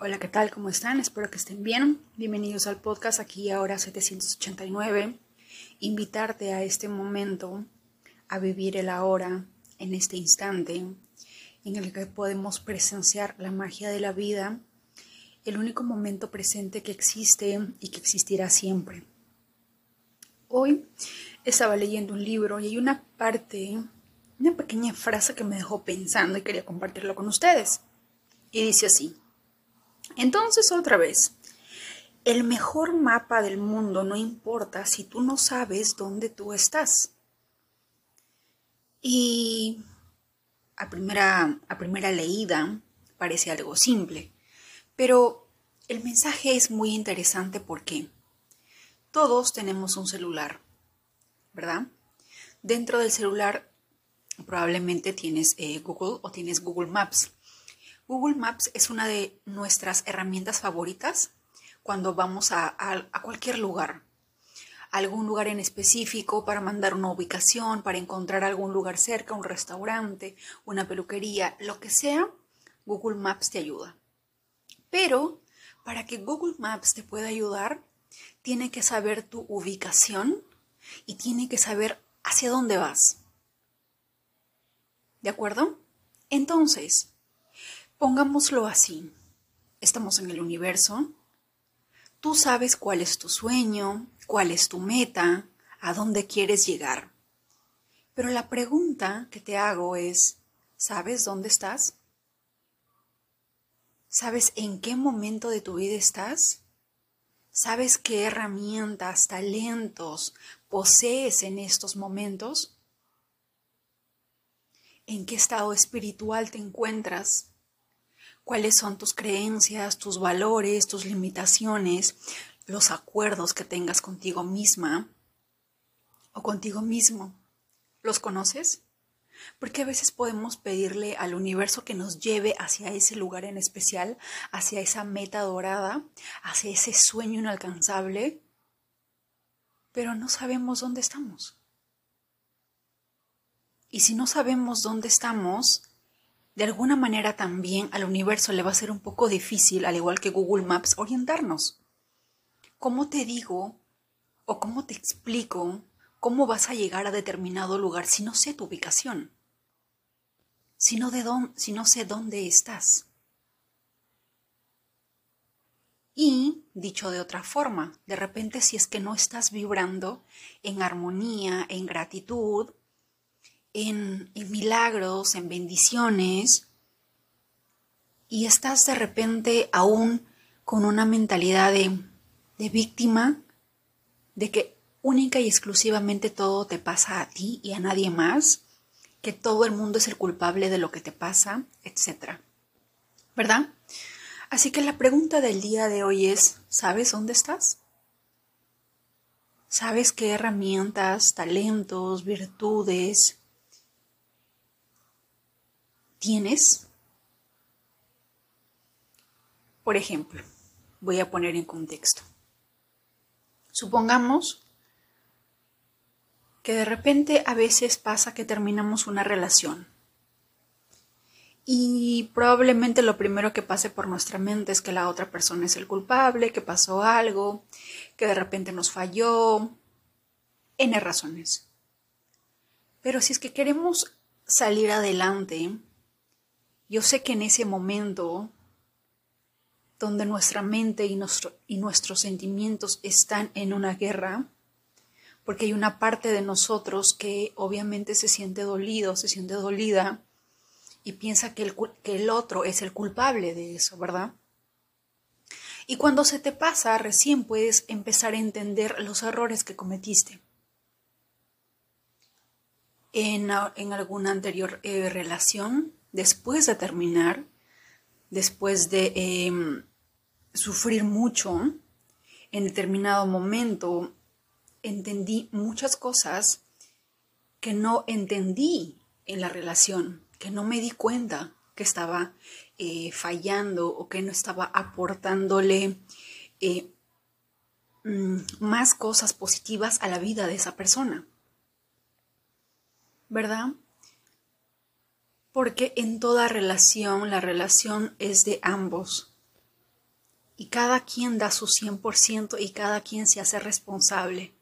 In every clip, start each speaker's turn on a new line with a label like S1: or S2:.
S1: Hola, ¿qué tal? ¿Cómo están? Espero que estén bien. Bienvenidos al podcast aquí ahora 789. Invitarte a este momento, a vivir el ahora, en este instante, en el que podemos presenciar la magia de la vida, el único momento presente que existe y que existirá siempre. Hoy estaba leyendo un libro y hay una parte, una pequeña frase que me dejó pensando y quería compartirlo con ustedes. Y dice así. Entonces, otra vez, el mejor mapa del mundo no importa si tú no sabes dónde tú estás. Y a primera, a primera leída parece algo simple, pero el mensaje es muy interesante porque todos tenemos un celular, ¿verdad? Dentro del celular probablemente tienes eh, Google o tienes Google Maps. Google Maps es una de nuestras herramientas favoritas cuando vamos a, cualquier lugar, algún lugar en específico para mandar una ubicación, para encontrar algún lugar cerca, un restaurante, una peluquería, lo que sea, Google Maps te ayuda. Pero para que Google Maps te pueda ayudar, tiene que saber tu ubicación y tiene que saber hacia dónde vas. ¿De acuerdo? Entonces, Pongámoslo así. Estamos en el universo. Tú sabes cuál es tu sueño, cuál es tu meta, a dónde quieres llegar. Pero la pregunta que te hago es, ¿sabes dónde estás? ¿Sabes en qué momento de tu vida estás? ¿Sabes qué herramientas, talentos posees en estos momentos? ¿En qué estado espiritual te encuentras? Cuáles son tus creencias, tus valores, tus limitaciones, los acuerdos que tengas contigo misma o contigo mismo. ¿Los conoces? Porque a veces podemos pedirle al universo que nos lleve hacia ese lugar en especial, hacia esa meta dorada, hacia ese sueño inalcanzable, pero no sabemos dónde estamos. Y si no sabemos dónde estamos, de alguna manera también al universo le va a ser un poco difícil, al igual que Google Maps, orientarnos. ¿Cómo te digo o cómo te explico cómo vas a llegar a determinado lugar si no sé tu ubicación? Si no, si no sé dónde estás. Y, dicho de otra forma, de repente si es que no estás vibrando en armonía, en gratitud, en, milagros, en bendiciones, y estás de repente aún con una mentalidad de, de víctima, de que única y exclusivamente todo te pasa a ti y a nadie más, que todo el mundo es el culpable de lo que te pasa, etc. ¿Verdad? Así que la pregunta del día de hoy es, ¿sabes dónde estás? ¿Sabes qué herramientas, talentos, virtudes, tienes? Por ejemplo, voy a poner en contexto. Supongamos que de repente a veces pasa que terminamos una relación y probablemente lo primero que pase por nuestra mente es que la otra persona es el culpable, que pasó algo, que de repente nos falló, n razones. Pero si es que queremos salir adelante, yo sé que en ese momento donde nuestra mente y, y nuestros sentimientos están en una guerra, porque hay una parte de nosotros que obviamente se siente dolido, se siente dolida y piensa que el, que el otro es el culpable de eso, ¿verdad? Y cuando se te pasa, recién puedes empezar a entender los errores que cometiste en, en alguna anterior eh, relación, después de terminar, después de em, sufrir mucho, en determinado momento entendí muchas cosas que no entendí en la relación, que no me di cuenta que estaba eh, fallando o que no estaba aportándole eh, mm, más cosas positivas a la vida de esa persona. ¿Verdad? Porque en toda relación la relación es de ambos. y cada quien da su 100% y cada quien se hace responsable.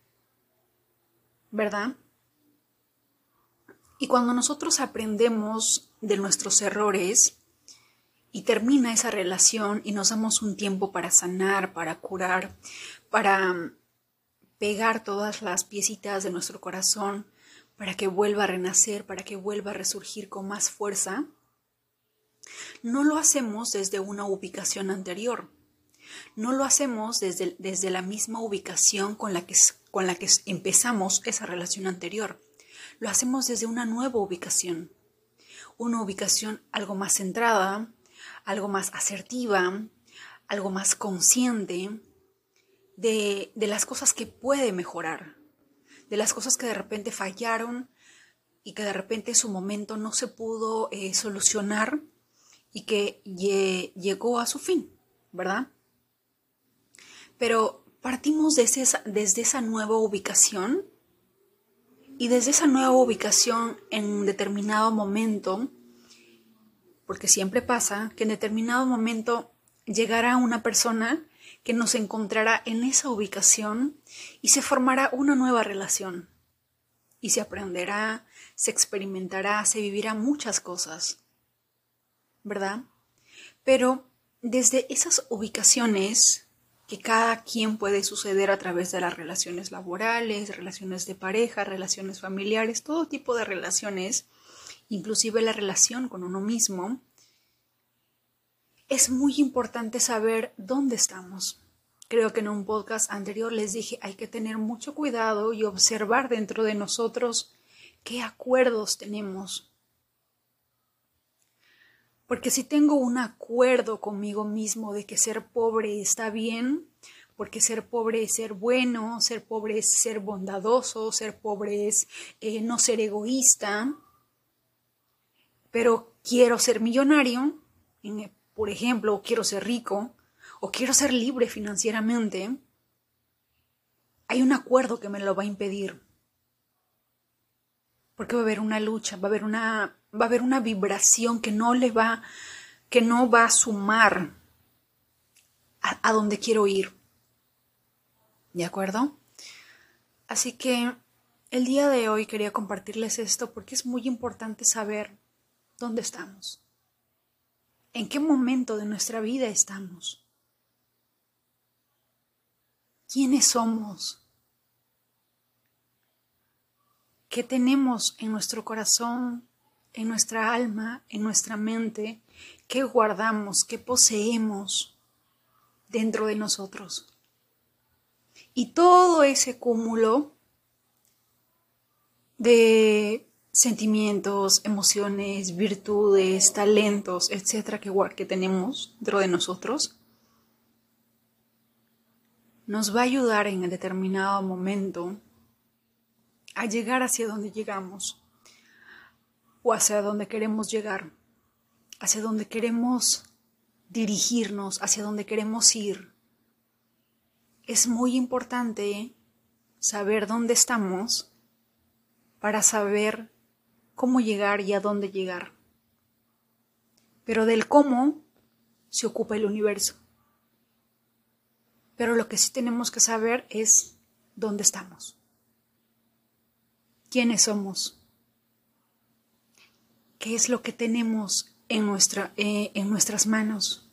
S1: ¿Verdad? Y cuando nosotros aprendemos de nuestros errores y termina esa relación y nos damos un tiempo para sanar, para curar, para pegar todas las piecitas de nuestro corazón, para que vuelva a renacer, para que vuelva a resurgir con más fuerza, no lo hacemos desde una ubicación anterior. No lo hacemos desde, desde la misma ubicación con la, que, con la que empezamos esa relación anterior. Lo hacemos desde una nueva ubicación. Una ubicación algo más centrada, algo más asertiva, algo más consciente de, de las cosas que puede mejorar, de las cosas que de repente fallaron y que de repente en su momento no se pudo eh, solucionar y que llegó a su fin, ¿verdad? Pero partimos desde esa, desde esa nueva ubicación y desde esa nueva ubicación en determinado momento, porque siempre pasa que en determinado momento llegará una persona que nos encontrará en esa ubicación y se formará una nueva relación. Y se aprenderá, se experimentará, se vivirá muchas cosas. ¿Verdad? Pero desde esas ubicaciones que cada quien puede suceder a través de las relaciones laborales, relaciones de pareja, relaciones familiares, todo tipo de relaciones, inclusive la relación con uno mismo, es muy importante saber dónde estamos. Creo que en un podcast anterior les dije hay que tener mucho cuidado y observar dentro de nosotros qué acuerdos tenemos. Porque si tengo un acuerdo conmigo mismo de que ser pobre está bien, porque ser pobre es ser bueno, ser pobre es ser bondadoso, ser pobre es eh, no ser egoísta, pero quiero ser millonario, por ejemplo, quiero ser rico, o quiero ser libre financieramente, hay un acuerdo que me lo va a impedir. Porque va a haber una lucha, va a haber una, va a haber una vibración que no le va, que no va a sumar a, a donde quiero ir. ¿De acuerdo? Así que el día de hoy quería compartirles esto porque es muy importante saber dónde estamos. ¿En qué momento de nuestra vida estamos? ¿Quiénes somos? ¿Qué tenemos en nuestro corazón, en nuestra alma, en nuestra mente? ¿Qué guardamos? ¿Qué poseemos dentro de nosotros? Y todo ese cúmulo de sentimientos, emociones, virtudes, talentos, etcétera, que, que tenemos dentro de nosotros, nos va a ayudar en el determinado momento a llegar hacia donde llegamos o hacia donde queremos llegar, hacia donde queremos dirigirnos, hacia donde queremos ir. Es muy importante saber dónde estamos para saber cómo llegar y a dónde llegar. Pero del cómo se ocupa el universo. Pero lo que sí tenemos que saber es dónde estamos. ¿Quiénes somos? ¿Qué es lo que tenemos en, nuestra, eh, en nuestras manos?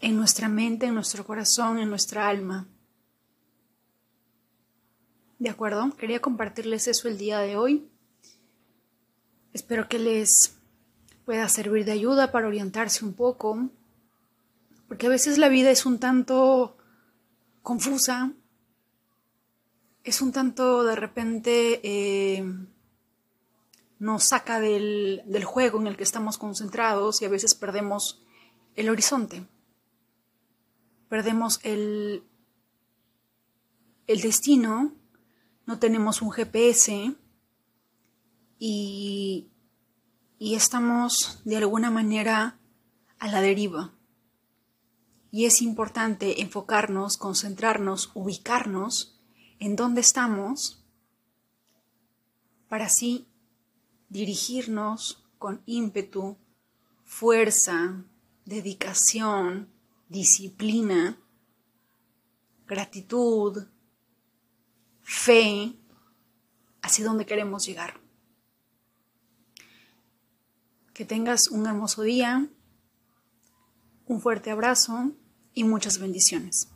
S1: En nuestra mente, en nuestro corazón, en nuestra alma. ¿De acuerdo? Quería compartirles eso el día de hoy. Espero que les pueda servir de ayuda para orientarse un poco, porque a veces la vida es un tanto confusa, es un tanto de repente eh, nos saca del, del juego en el que estamos concentrados y a veces perdemos el horizonte, perdemos el, el destino no tenemos un GPS y, y estamos de alguna manera a la deriva. Y es importante enfocarnos, concentrarnos, ubicarnos en dónde estamos para así dirigirnos con ímpetu, fuerza, dedicación, disciplina, gratitud, fe, hacia donde queremos llegar. Que tengas un hermoso día, un fuerte abrazo y muchas bendiciones.